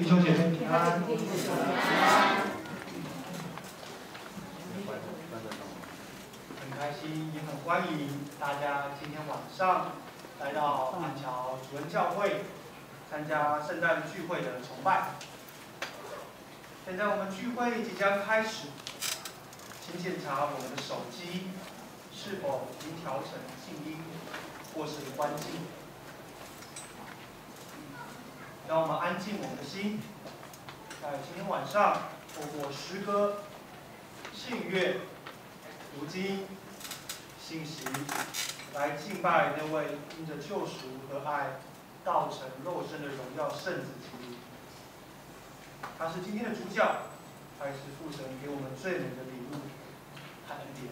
弟兄姐妹平安。很开心，也很欢迎大家今天晚上来到板桥主恩教会参加圣诞聚会的崇拜。现在我们聚会即将开始，请检查我们的手机是否已经调成静音或是关静。让我们安静我们的心，在今天晚上透过诗歌、信乐、读经、信息，来敬拜那位因着救赎和爱，道成肉身的荣耀圣子基督。他是今天的主角，他也是父神给我们最美的礼物和恩典。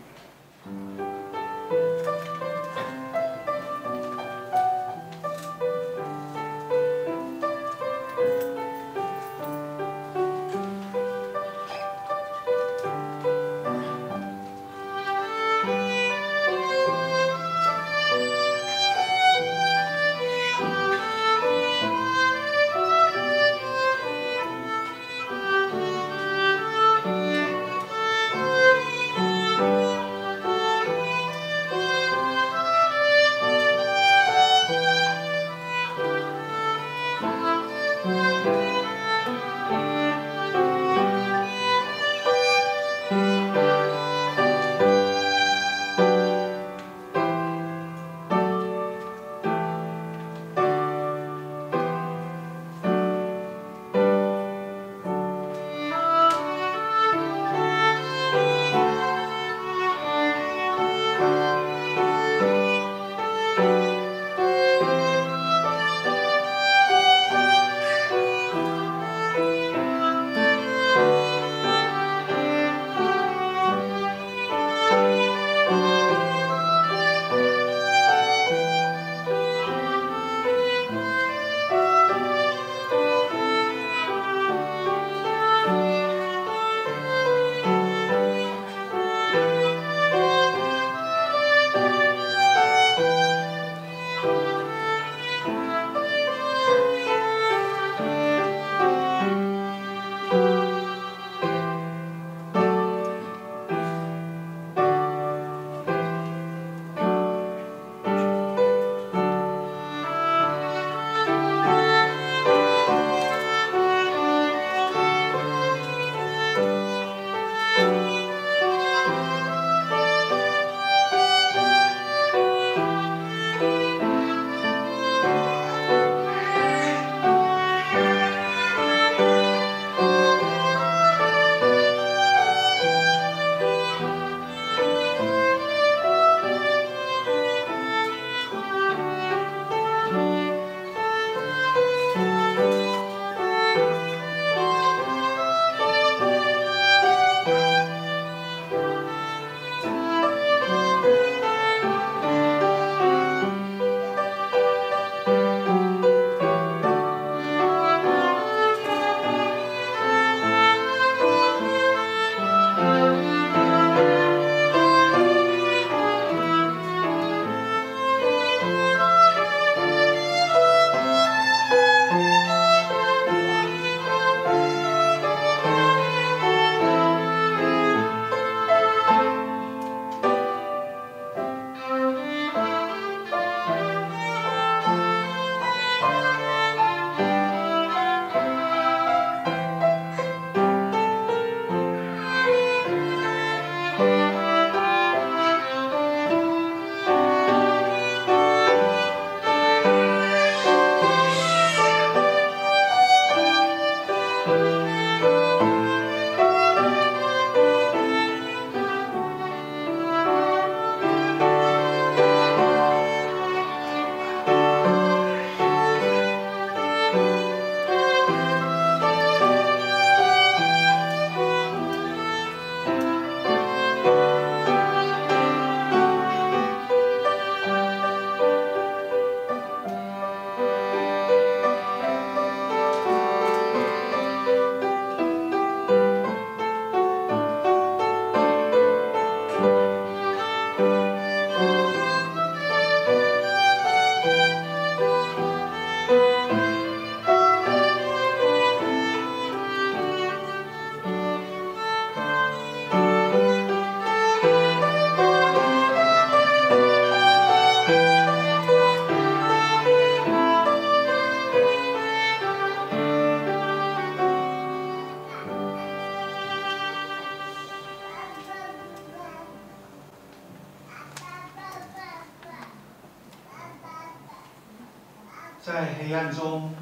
在黑暗中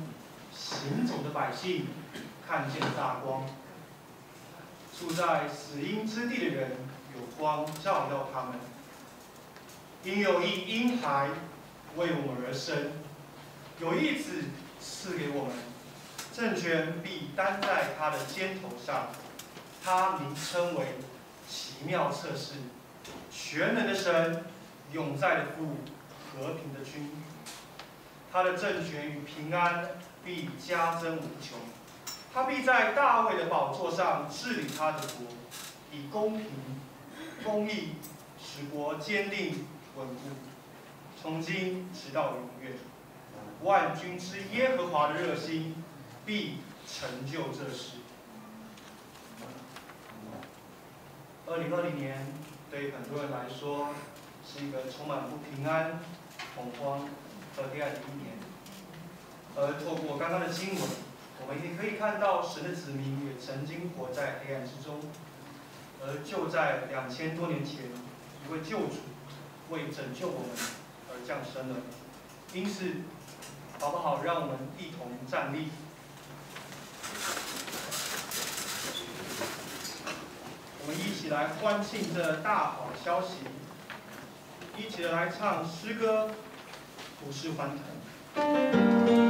行走的百姓看见了大光，住在死荫之地的人有光照耀他们。因有一婴孩为我们而生，有一子赐给我们，政权必担在他的肩头上，他名称为奇妙策士，全能的神，永在的父，和平的君。他的政权与平安必加增无穷，他必在大卫的宝座上治理他的国，以公平、公义使国坚定稳固，从今直到永远。万军之耶和华的热心必成就这事。二零二零年对很多人来说是一个充满不平安、恐慌和黑暗的一年。而透过刚刚的经文，我们也可以看到神的子民也曾经活在黑暗之中。而就在两千多年前，一位救主为拯救我们而降生了。因此，好不好？让我们一同站立。我们一起来欢庆这大好消息，一起来唱诗歌，不是欢腾。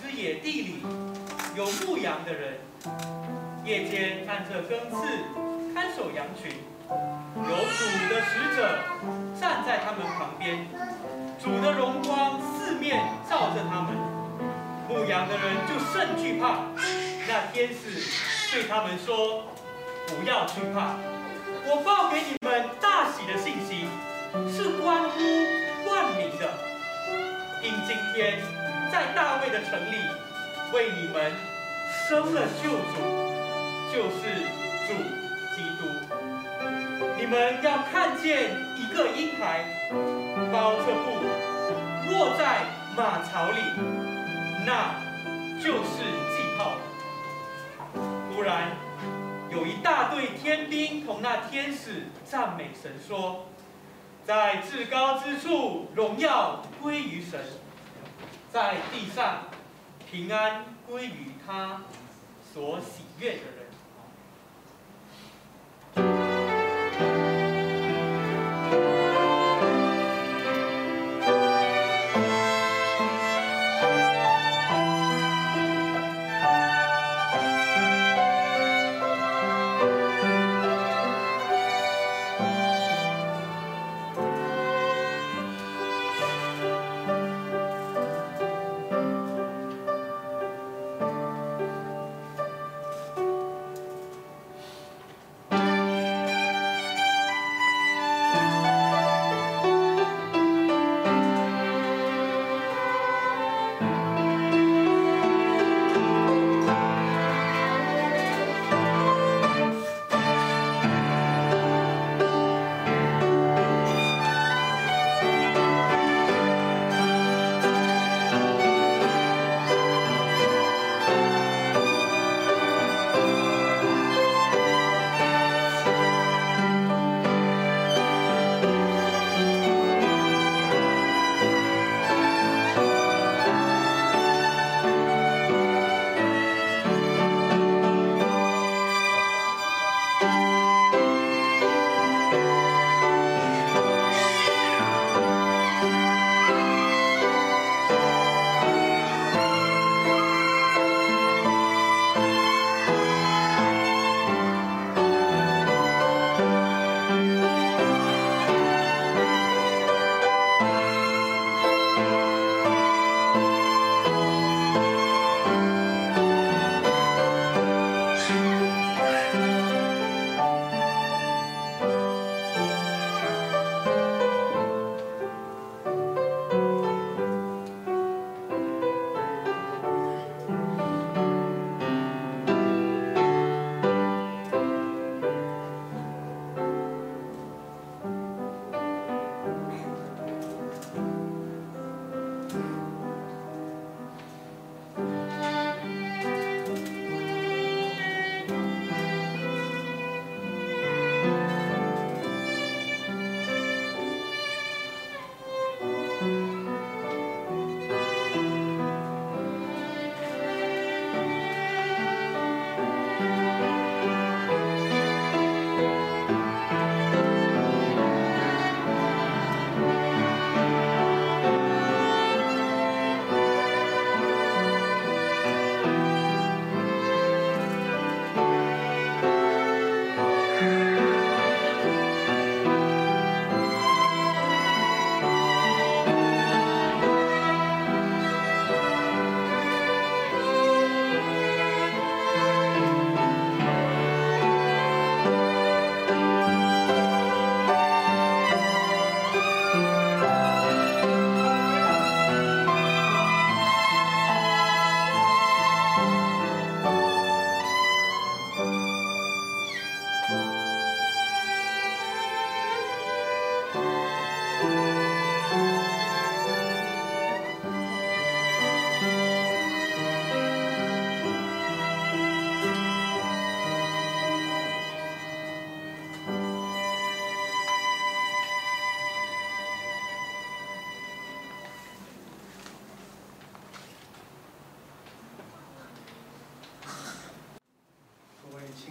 之野地里，有牧羊的人，夜间按着更次看守羊群，有主的使者站在他们旁边，主的荣光四面照着他们，牧羊的人就甚惧怕。那天使对他们说：“不要惧怕，我报给你们大喜的信息，是关乎万民的，因今天。”在大卫的城里，为你们生了救主，就是主基督。你们要看见一个婴孩，包着布，卧在马槽里，那就是记号。忽然有一大队天兵同那天使赞美神说：“在至高之处，荣耀归于神。”在地上平安归于他所喜悦的。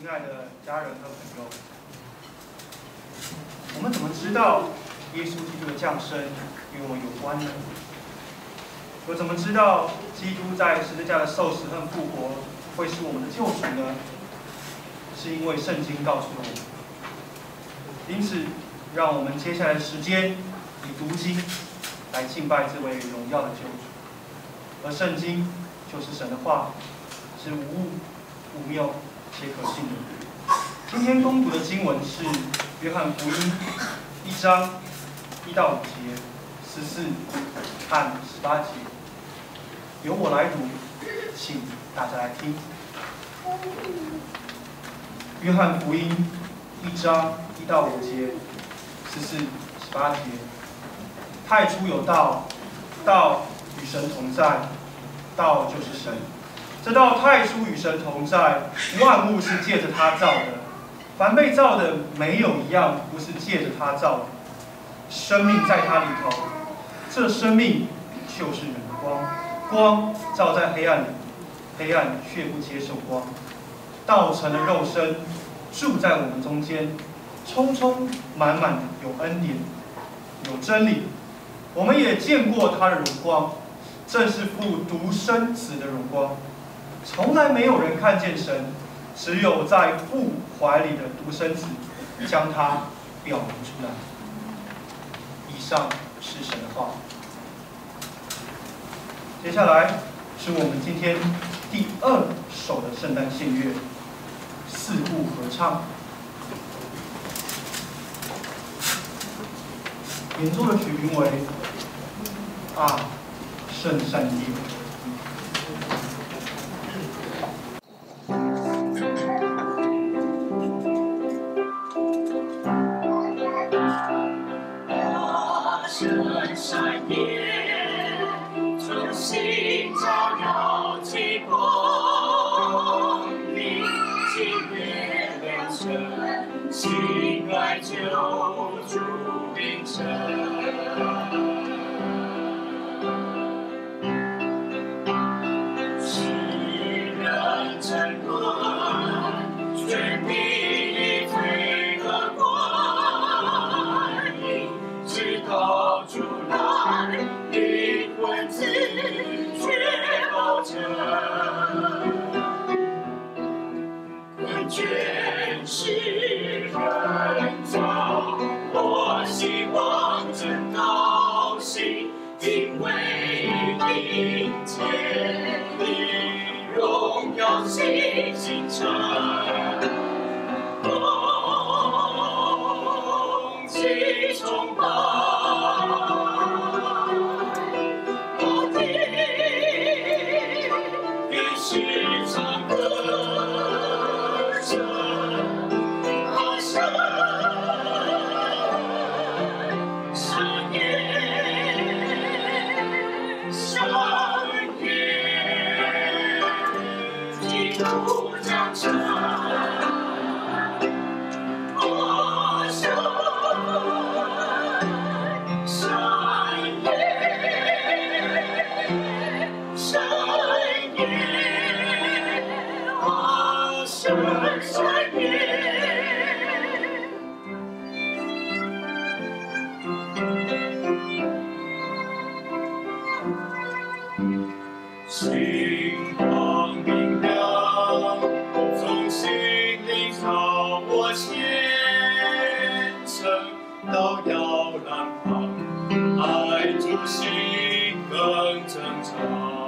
亲爱的家人和朋友，我们怎么知道耶稣基督的降生与我有关呢？我怎么知道基督在十字架的受死和复活会是我们的救赎呢？是因为圣经告诉了我们。因此，让我们接下来的时间以读经来敬拜这位荣耀的救主。而圣经就是神的话，是无误、无谬切可信的。今天恭读的经文是《约翰福音》一章一到五节、十四和十八节。由我来读，请大家来听。《约翰福音》一章一到五节、十四、十八节。太初有道，道与神同在，道就是神。这道太初与神同在，万物是借着他造的，凡被造的没有一样不是借着他造的。生命在他里头，这生命就是人的光，光照在黑暗里，黑暗却不接受光。道成了肉身，住在我们中间，充充满满的有恩典，有真理。我们也见过他的荣光。正是父独生子的荣光，从来没有人看见神，只有在父怀里的独生子将他表明出来。以上是神的话。接下来是我们今天第二首的圣诞献乐，四部合唱。演奏的曲名为啊。圣山夜，心爱救主临尘。waiting time. 星光明亮从心灵超我前诚到摇篮旁爱就是更正常。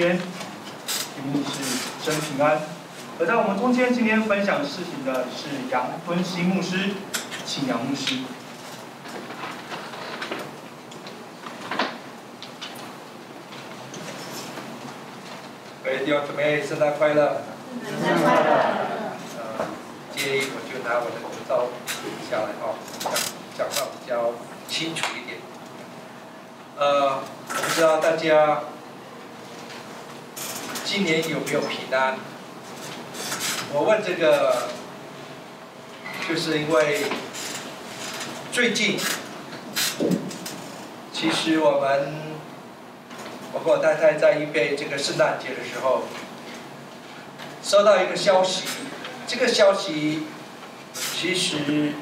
间，题目是真平安。而在我们中间，今天分享事情的是杨坤熙牧师，请杨牧师。各位弟兄姊妹，圣诞快乐！圣诞快乐！呃，建议我就拿我的口罩下来哦，讲讲话比较清楚一点。呃，我不知道大家今年有没有平安？我问这个，就是因为最近，其实我们。我跟我太太在预备这个圣诞节的时候，收到一个消息，这个消息其实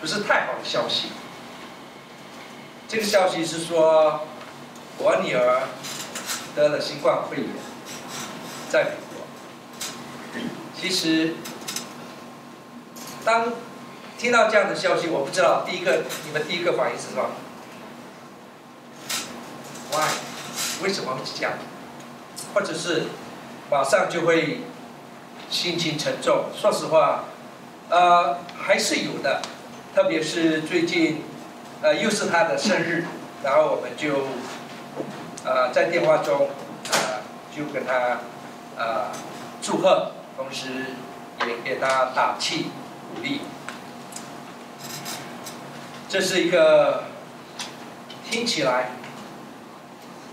不是太好的消息。这个消息是说，我女儿得了新冠肺炎，在美国。其实，当听到这样的消息，我不知道第一个你们第一个反应是什么？Why？为什么会这样？或者是马上就会心情沉重？说实话，呃，还是有的。特别是最近，呃，又是他的生日，然后我们就，呃，在电话中，呃，就跟他，呃，祝贺，同时也给他打气鼓励。这是一个听起来。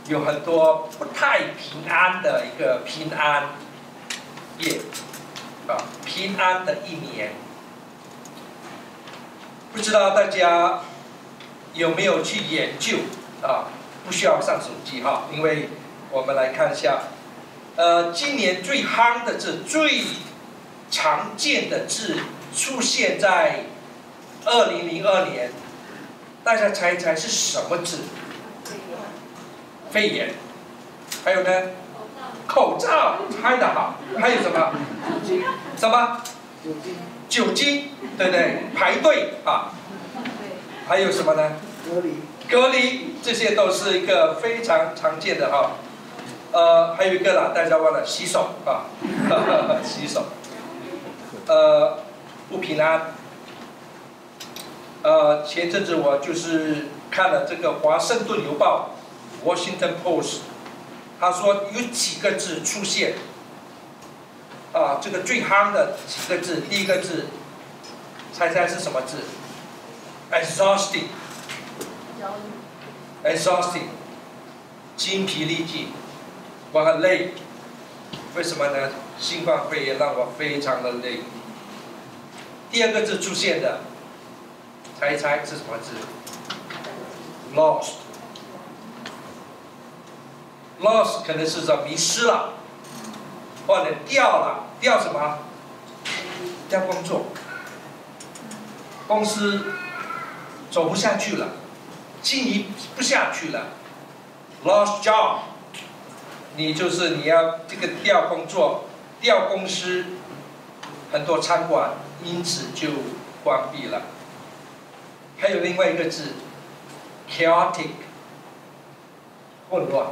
有很多不太平安的一个平安夜，啊，平安的一年。不知道大家有没有去研究啊？不需要上手机哈，因为我们来看一下，呃，今年最夯的字、最常见的字出现在二零零二年，大家猜一猜是什么字？肺炎，还有呢？口罩，猜得好。还有什么？什么？酒精。酒精，对不对？排队啊。还有什么呢？隔离。隔离，这些都是一个非常常见的哈。呃，还有一个啦，大家忘了洗手啊，洗手。呃，不平安。呃，前阵子我就是看了这个《华盛顿邮报》。Washington Post，他说有几个字出现，啊，这个最夯的几个字，第一个字，猜猜是什么字？Exhausting，exhausting，精疲力尽，我很累，为什么呢？新冠肺炎让我非常的累。第二个字出现的，猜一猜是什么字？Lost。Lost 可能是说迷失了，或者掉了，掉什么？掉工作，公司走不下去了，经营不下去了，Lost job。你就是你要这个调工作、调公司，很多餐馆因此就关闭了。还有另外一个字，chaotic，混乱。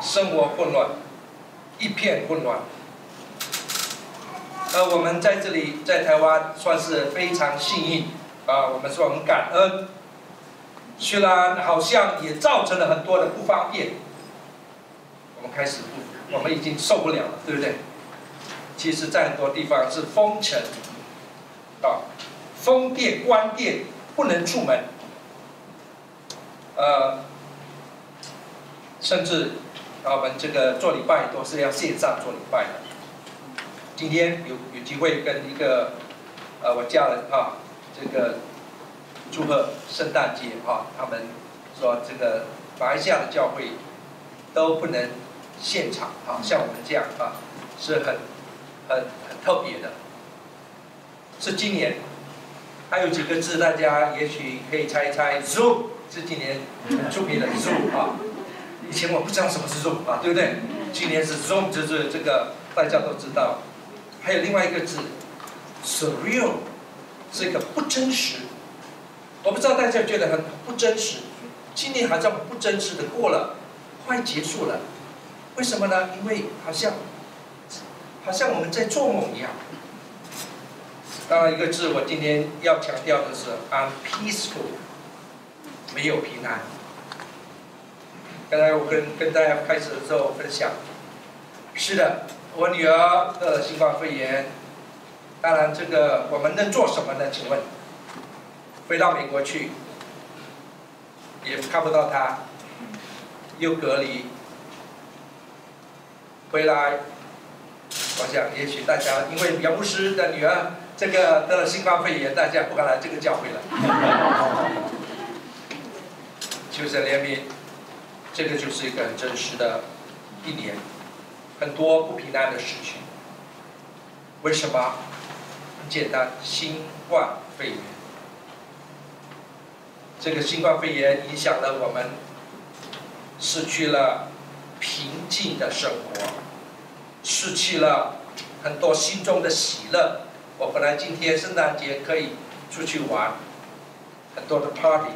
生活混乱，一片混乱。呃，我们在这里在台湾算是非常幸运啊，我们说很感恩。虽然好像也造成了很多的不方便，开始不，我们已经受不了了，对不对？其实，在很多地方是封城，啊，封店关店，不能出门，呃，甚至。啊，我们这个做礼拜都是要线上做礼拜的。今天有有机会跟一个呃我家人啊，这个祝贺圣诞节啊，他们说这个马来西亚的教会都不能现场啊，像我们这样啊，是很很很特别的。是今年还有几个字，大家也许可以猜一猜，Zoom 是今年很出名的 Zoom 啊。以前我不知道什么是 Zoom 啊，对不对？今年是 Zoom，就是这个大家都知道。还有另外一个字，surreal，是一个不真实。我不知道大家觉得很不真实。今年好像不真实的过了，快结束了。为什么呢？因为好像好像我们在做梦一样。当然，一个字我今天要强调的是 unpeaceful，没有平安。刚才我跟跟大家开始的时候分享，是的，我女儿得了新冠肺炎。当然，这个我们能做什么呢？请问，飞到美国去，也看不到她，又隔离，回来，我想也许大家因为杨牧师的女儿这个得了新冠肺炎，大家不敢来这个教会了，就是怜悯。这个就是一个很真实的一年，很多不平安的事情。为什么？很简单，新冠肺炎。这个新冠肺炎影响了我们，失去了平静的生活，失去了很多心中的喜乐。我本来今天圣诞节可以出去玩，很多的 party，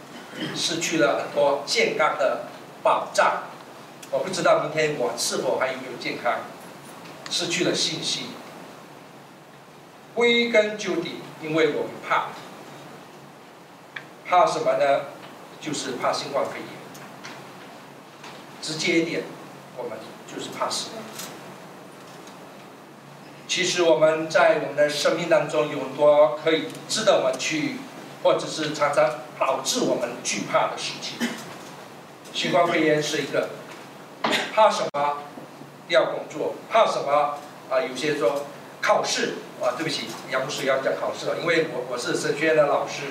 失去了很多健康的。保障，我不知道明天我是否还有没有健康，失去了信心。归根究底，因为我们怕，怕什么呢？就是怕新冠肺炎。直接一点，我们就是怕死。其实我们在我们的生命当中有很多可以值得我们去，或者是常常导致我们惧怕的事情。新冠肺炎是一个，怕什么？要工作，怕什么？啊，有些说考试啊，对不起，杨牧师要讲考试了，因为我我是神学院的老师。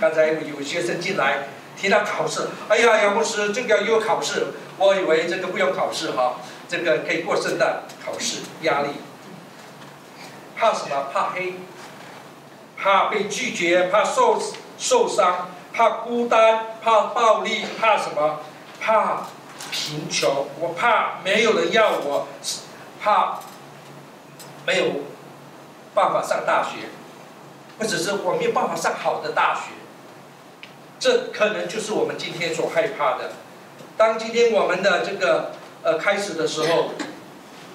刚才有学生进来提到考试，哎呀，杨牧师这个又考试，我以为这个不用考试哈，这个可以过圣诞。考试压力，怕什么？怕黑，怕被拒绝，怕受受伤，怕孤单，怕暴力，怕什么？怕贫穷，我怕没有人要我，怕没有办法上大学，或者是我没有办法上好的大学，这可能就是我们今天所害怕的。当今天我们的这个呃开始的时候，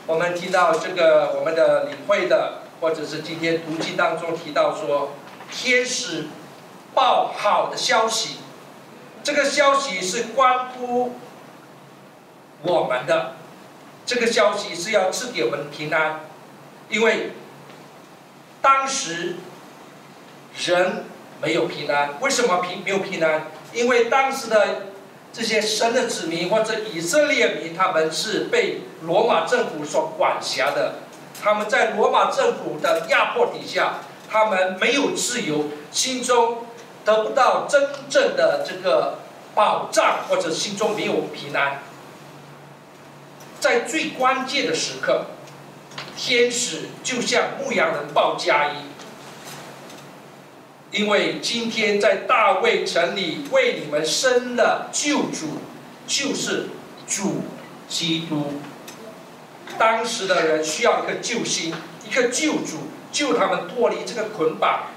我们提到这个我们的领会的，或者是今天读经当中提到说，天使报好的消息。这个消息是关乎我们的，这个消息是要赐给我们平安，因为当时人没有平安。为什么平没有平安？因为当时的这些神的子民或者以色列民，他们是被罗马政府所管辖的，他们在罗马政府的压迫底下，他们没有自由，心中得不到真正的这个保障，或者心中没有平安。在最关键的时刻，天使就向牧羊人报佳音。因为今天在大卫城里为你们生了救主，就是主基督。当时的人需要一个救星，一个救主，救他们脱离这个捆绑，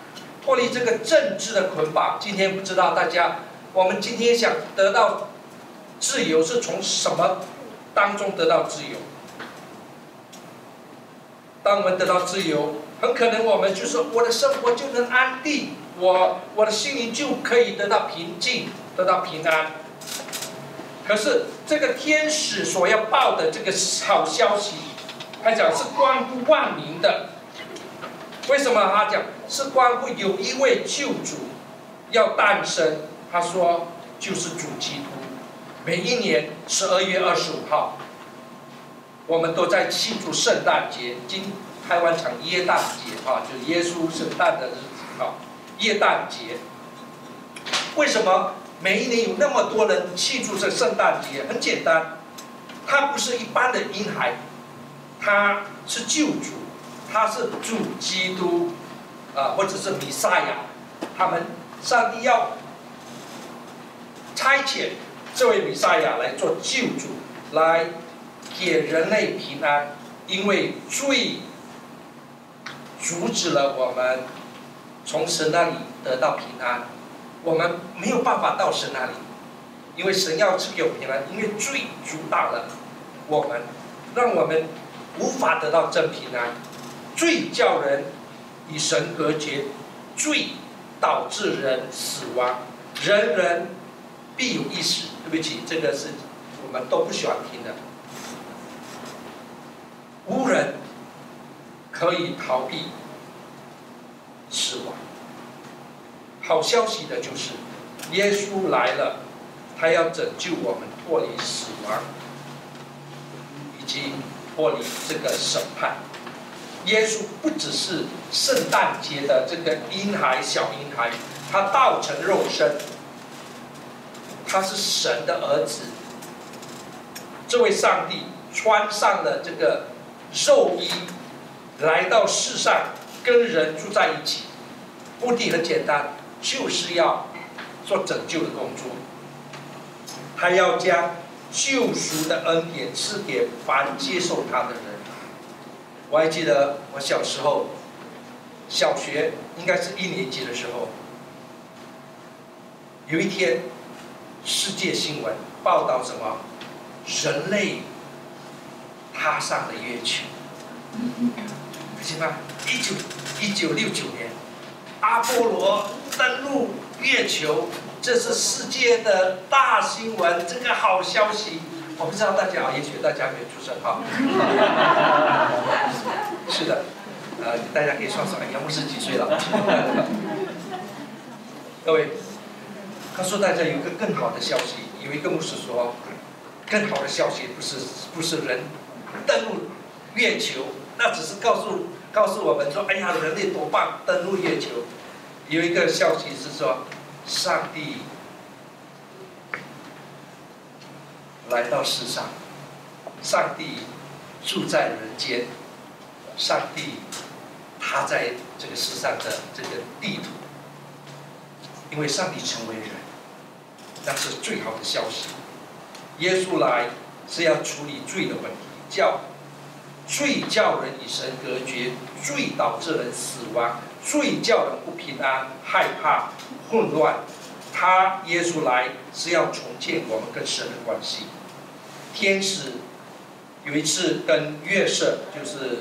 脱离这个政治的捆绑。今天不知道大家，我们今天想得到自由，是从什么当中得到自由？当我们得到自由，很可能我们就说我的生活就能安定。我我的心灵就可以得到平静，得到平安。可是这个天使所要报的这个好消息，他讲是关乎万民的。为什么他讲是关乎有一位救主要诞生？他说就是主基督。每一年十二月二十五号，我们都在庆祝圣诞节，今台湾讲耶诞节啊，就耶稣圣诞的日。耶诞节，为什么每一年有那么多人庆祝这圣诞节？很简单，他不是一般的婴孩，他是救主，他是主基督，啊，或者是弥赛亚，他们上帝要差遣这位弥赛亚来做救主，来给人类平安，因为罪阻止了我们。从神那里得到平安，我们没有办法到神那里，因为神要赐给我平安，因为罪阻挡了我们，让我们无法得到真平安。罪叫人与神隔绝，罪导致人死亡，人人必有一死。对不起，这个是我们都不喜欢听的。无人可以逃避。死亡。好消息的就是，耶稣来了，他要拯救我们脱离死亡，以及脱离这个审判。耶稣不只是圣诞节的这个婴孩，小婴孩，他道成肉身，他是神的儿子。这位上帝穿上了这个肉衣，来到世上。跟人住在一起，目的很简单，就是要做拯救的工作。他要将救赎的恩典赐给凡接受他的人。我还记得我小时候，小学应该是一年级的时候，有一天，世界新闻报道什么？人类踏上了月球。行吧，一九一九六九年，阿波罗登陆月球，这是世界的大新闻，这个好消息。我不知道大家，也许大家没出生哈。是的，呃，大家可以算算，杨牧师几岁了？各位，告诉大家有一个更好的消息，有一个牧师说，更好的消息不是不是人登陆月球。那只是告诉告诉我们说，哎呀，人类多棒，登陆月球。有一个消息是说，上帝来到世上，上帝住在人间，上帝他在这个世上的这个地图，因为上帝成为人，那是最好的消息。耶稣来是要处理罪的问题，叫。罪叫人与神隔绝，罪导致人死亡，罪叫人不平安、害怕、混乱。他耶稣来是要重建我们跟神的关系。天使有一次跟约瑟，就是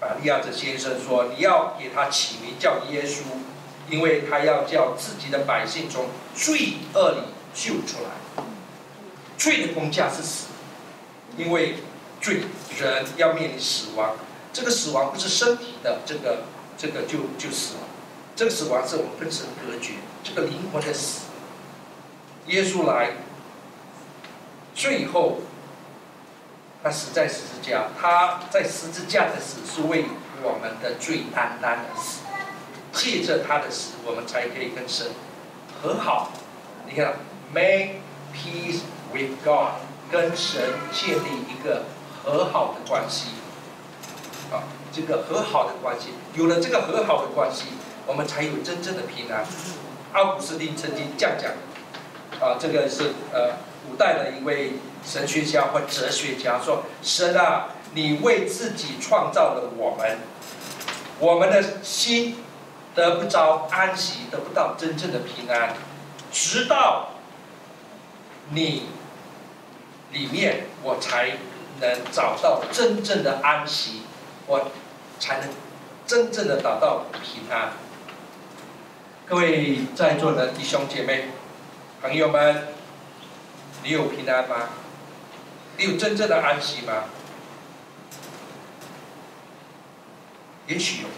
玛利亚的先生说：“你要给他起名叫耶稣，因为他要叫自己的百姓从罪恶里救出来。罪的工价是死，因为。”罪人要面临死亡，这个死亡不是身体的这个这个就就死亡，这个死亡是我们跟神隔绝，这个灵魂的死。耶稣来，最后他死在十字架，他在十字架的死是为我们的罪单单的死，借着他的死，我们才可以跟神和好。你看，make peace with God，跟神建立一个和好的关系。啊，这个和好的关系，有了这个和好的关系，我们才有真正的平安。奥古斯丁曾经这样讲，啊，这个是呃古代的一位神学家或哲学家说：“神啊，你为自己创造了我们，我们的心得不着安息，得不到真正的平安，直到你里面，我才能找到真正的安息，我才能真正的达到平安。”各位在座的弟兄姐妹、朋友们，你有平安吗？你有真正的安息吗？也许有，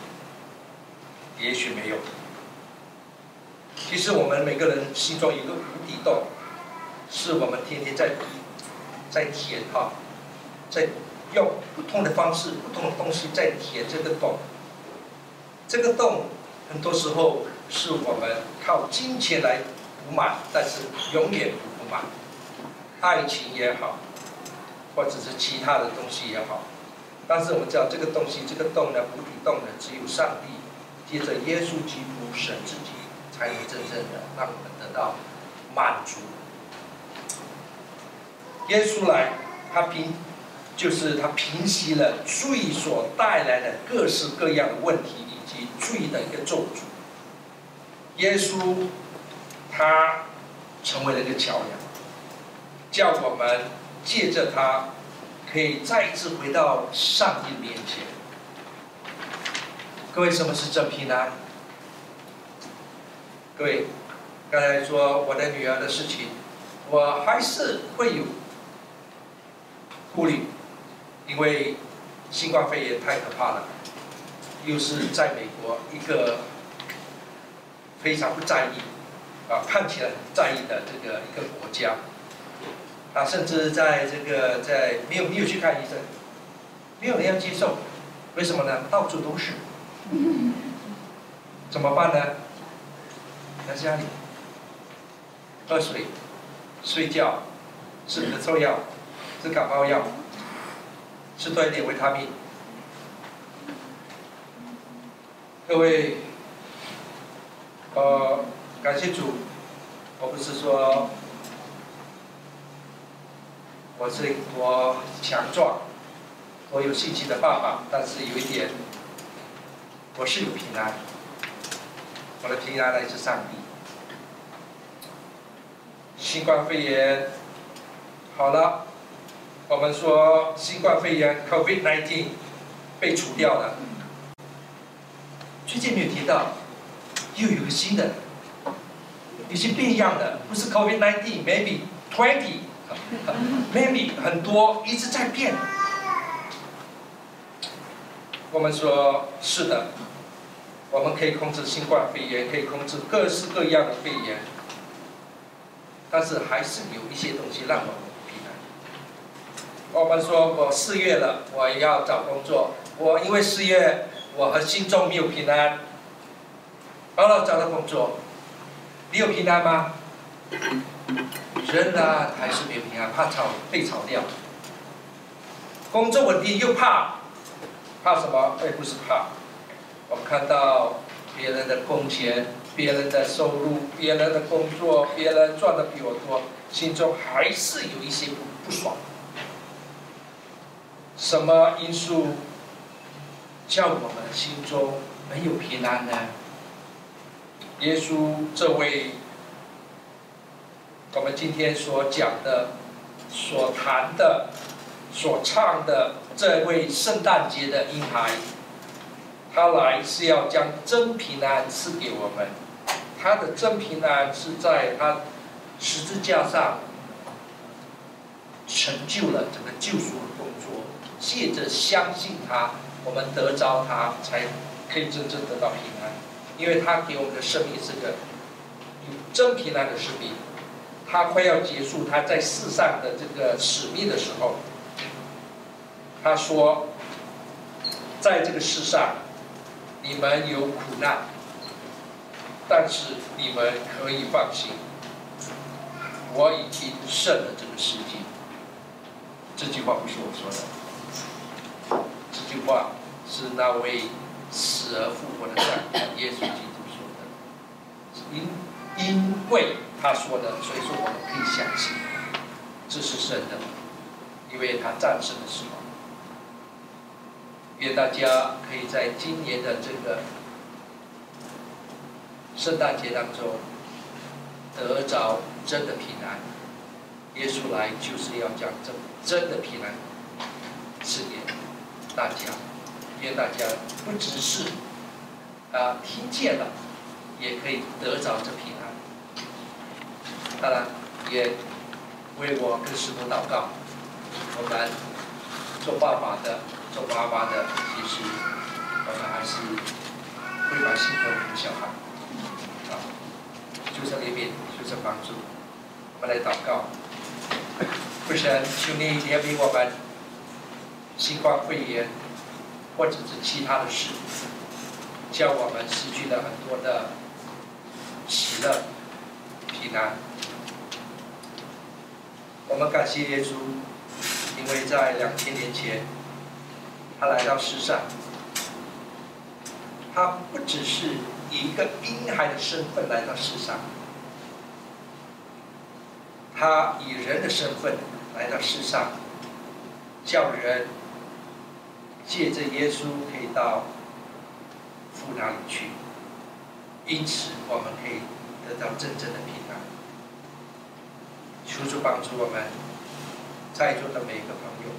也许没有。其实我们每个人心中有个无底洞，是我们天天在在填哈，在用不同的方式、不同的东西在填这个洞。这个洞很多时候。是我们靠金钱来补满，但是永远补不满。爱情也好，或者是其他的东西也好，但是我们知道这个东西，这个洞呢，无底洞呢，只有上帝借着耶稣基督神自己，才能真正的让我们得到满足。耶稣来，他凭，就是他平息了罪所带来的各式各样的问题，以及罪的一个咒诅。耶稣，他成为了一个桥梁，叫我们借着他，可以再一次回到上帝面前。各位，什么是真平安？各位，刚才说我的女儿的事情，我还是会有顾虑，因为新冠肺炎太可怕了，又是在美国一个。非常不在意，啊，看起来很在意的这个一个国家，啊，甚至在这个在没有没有去看医生，没有人要接受，为什么呢？到处都是，怎么办呢？在家里喝水、睡觉、吃咳嗽药、吃感冒药、吃多一点维他命，各位。呃，感谢主，我不是说我是我强壮，我有信心的爸爸，但是有一点，我是有平安，我的平安来自上帝。新冠肺炎好了，我们说新冠肺炎 COVID-19 被除掉了，最近没有提到。又有个新的，有些变样的，不是 COVID-19，maybe twenty，maybe 很多一直在变。我们说是的，我们可以控制新冠肺炎，可以控制各式各样的肺炎，但是还是有一些东西让我们。我们说我失业了，我要找工作，我因为失业，我和心中没有平安。好了，找到工作，你有平安吗？人呢，还是没有平安，怕炒被炒掉。工作稳定又怕，怕什么？哎，不是怕，我看到别人的工钱、别人的收入、别人的工作、别人赚的比我多，心中还是有一些不不爽。什么因素叫我们心中没有平安呢？耶稣这位，我们今天所讲的、所谈的、所唱的这位圣诞节的婴孩，他来是要将真平安赐给我们。他的真平安是在他十字架上成就了这个救赎的工作。借着相信他，我们得着他，才可以真正得到平安。因为他给我们的生命是个有真平安的生命，他快要结束他在世上的这个使命的时候，他说，在这个世上，你们有苦难，但是你们可以放心，我已经胜了这个世界。这句话不是我说的，这句话是那位死而复活的上帝耶稣基督说的。因因为他说的，所以说我们可以相信，这是真的，因为他战胜了死亡。愿大家可以在今年的这个圣诞节当中得着真的平安。耶稣来就是要将真真的平安赐给大家。愿大家不只是啊听见了，也可以得着这平安。当然，也为我跟师母祷告。我们做爸爸的。做妈妈的，其实我们还是会蛮心疼我们的小孩，啊，就在那边，就在帮助。我们来祷告，父神，求你怜悯我们，新冠肺炎或者是其他的事，叫我们失去了很多的喜乐、平安。我们感谢耶稣，因为在两千年前。他来到世上，他不只是以一个婴孩的身份来到世上，他以人的身份来到世上，叫人借着耶稣可以到父那里去，因此我们可以得到真正的平安。求主帮助我们在座的每一个朋友，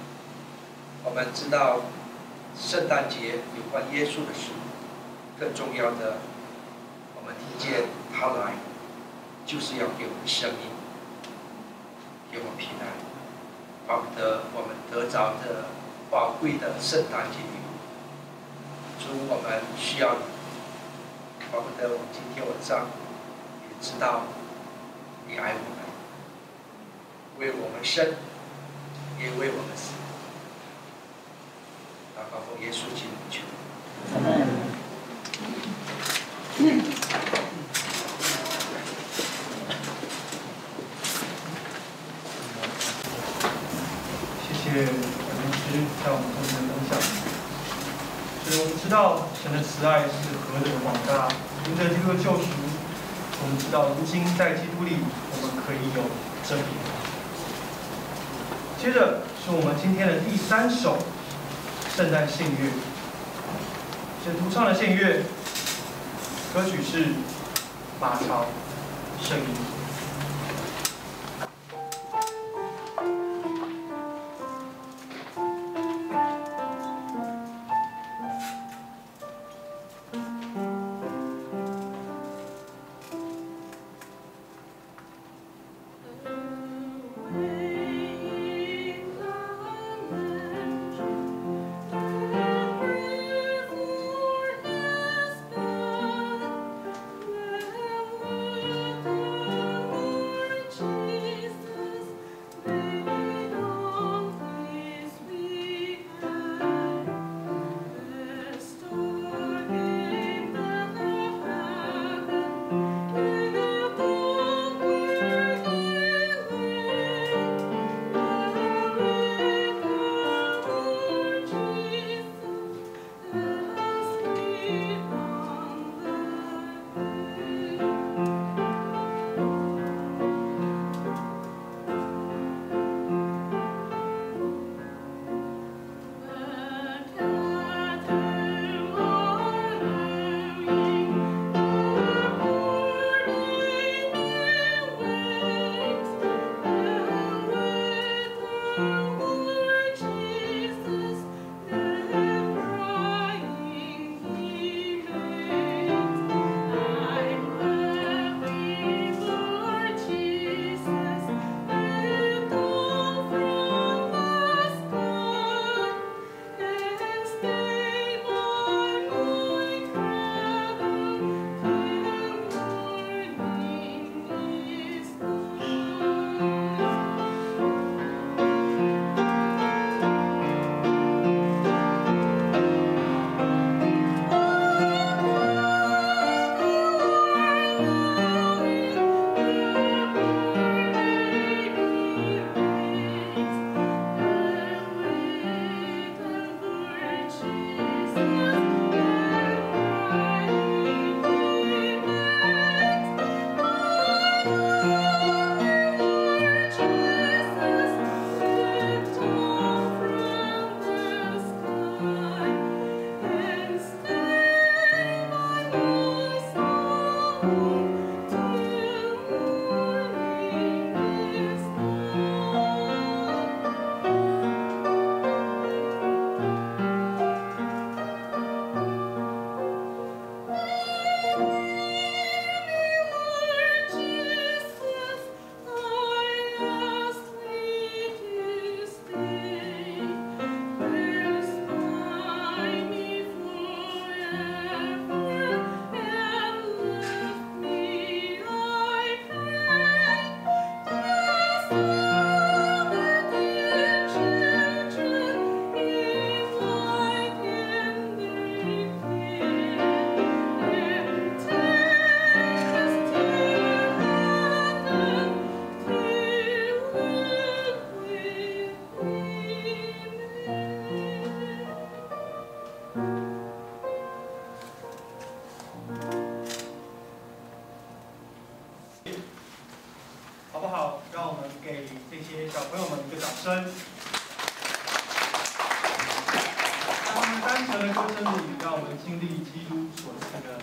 我们知道。圣诞节有关耶稣的事，更重要的，我们听见他来，就是要给我们生命，给我们平安，保得我们得着的宝贵的圣诞节礼物。主，我们需要你，保得我们今天晚上也知道你爱我们，为我们生，也为我们死。好，奉耶稣基督求。谢谢老师在我们中间分享。所以我们知知道神的慈爱是何等的广大，凭着这个救赎，我们知道如今在基督里我们可以有真理。接着是我们今天的第三首。圣诞献乐，是独唱的献乐，歌曲是《马槽圣音》。不好？让我们给这些小朋友们一个掌声。他们单纯的歌声里，让我们经历基督所赐的。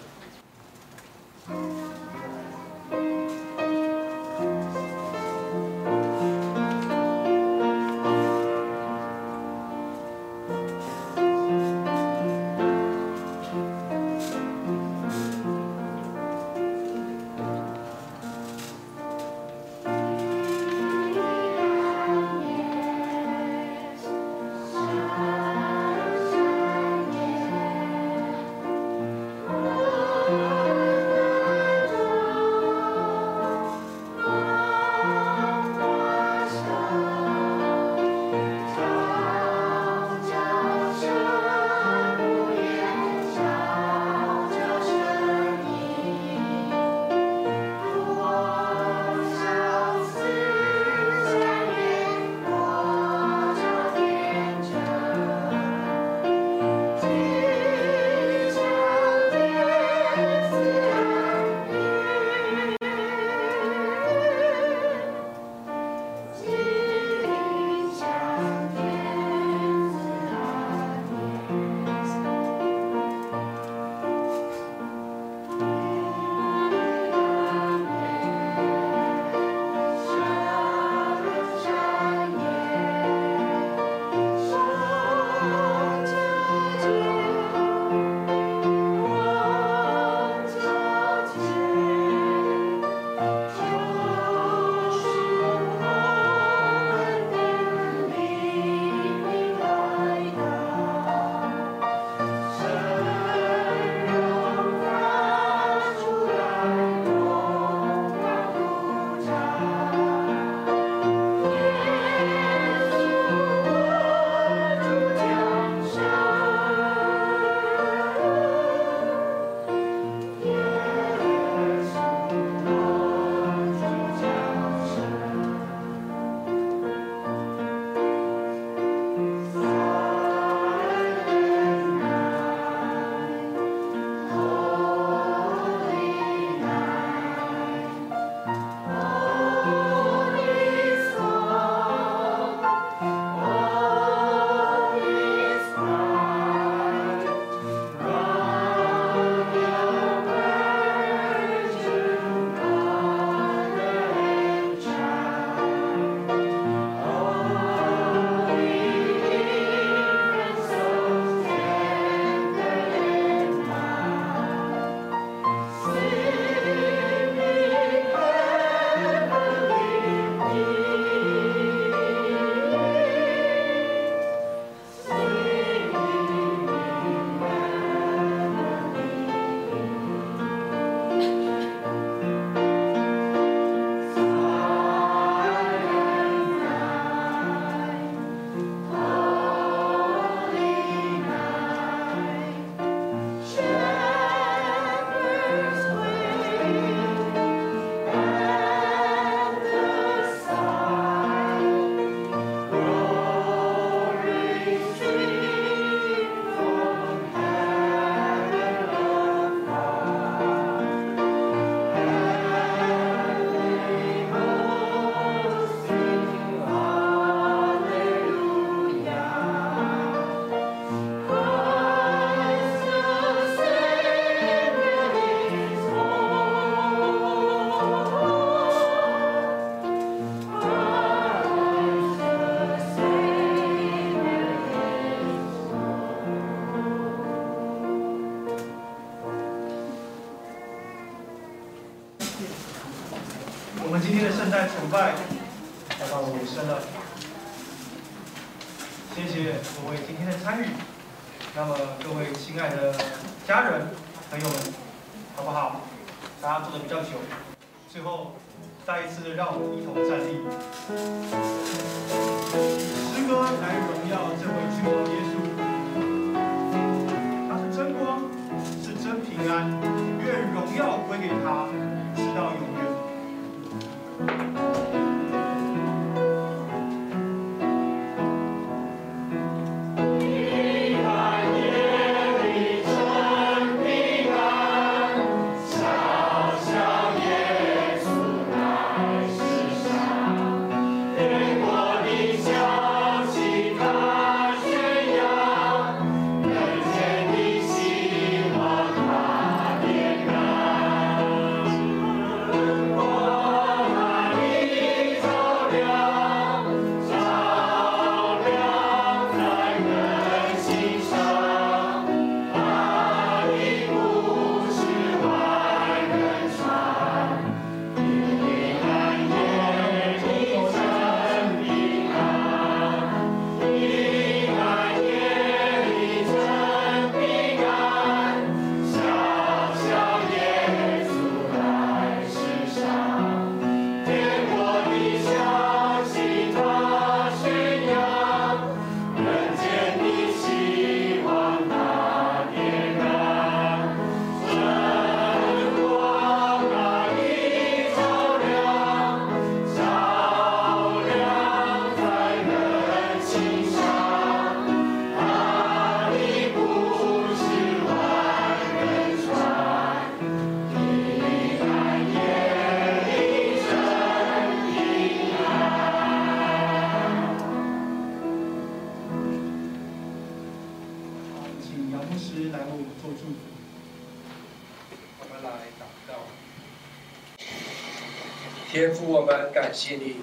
天父，我们感谢你，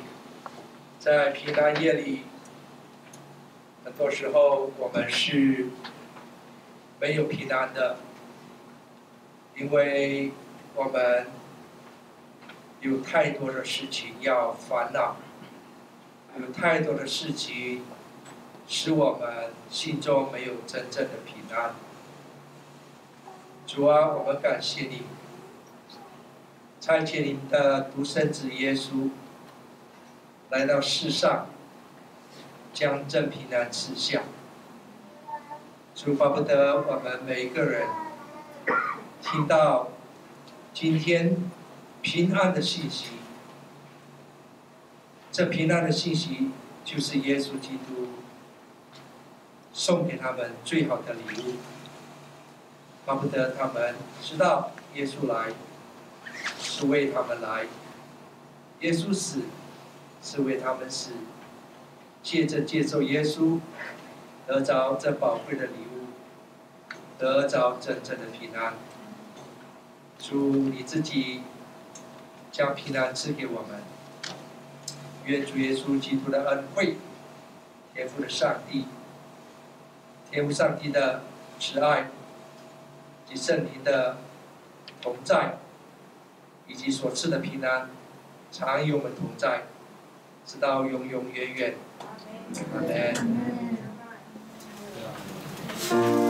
在平安夜里，很多时候我们是没有平安的，因为我们有太多的事情要烦恼，有太多的事情使我们心中没有真正的平安。主啊，我们感谢你。差遣你的独生子耶稣来到世上，将正平安赐下。主巴不得我们每一个人听到今天平安的信息，这平安的信息就是耶稣基督送给他们最好的礼物。巴不得他们知道耶稣来。是为他们来，耶稣死是为他们死，借着接受耶稣，得着这宝贵的礼物，得着真正的平安。主你自己将平安赐给我们，愿主耶稣基督的恩惠，天父的上帝，天父上帝的慈爱及圣灵的同在。以及所赐的平安，常与我们同在，直到永永远远。阿门。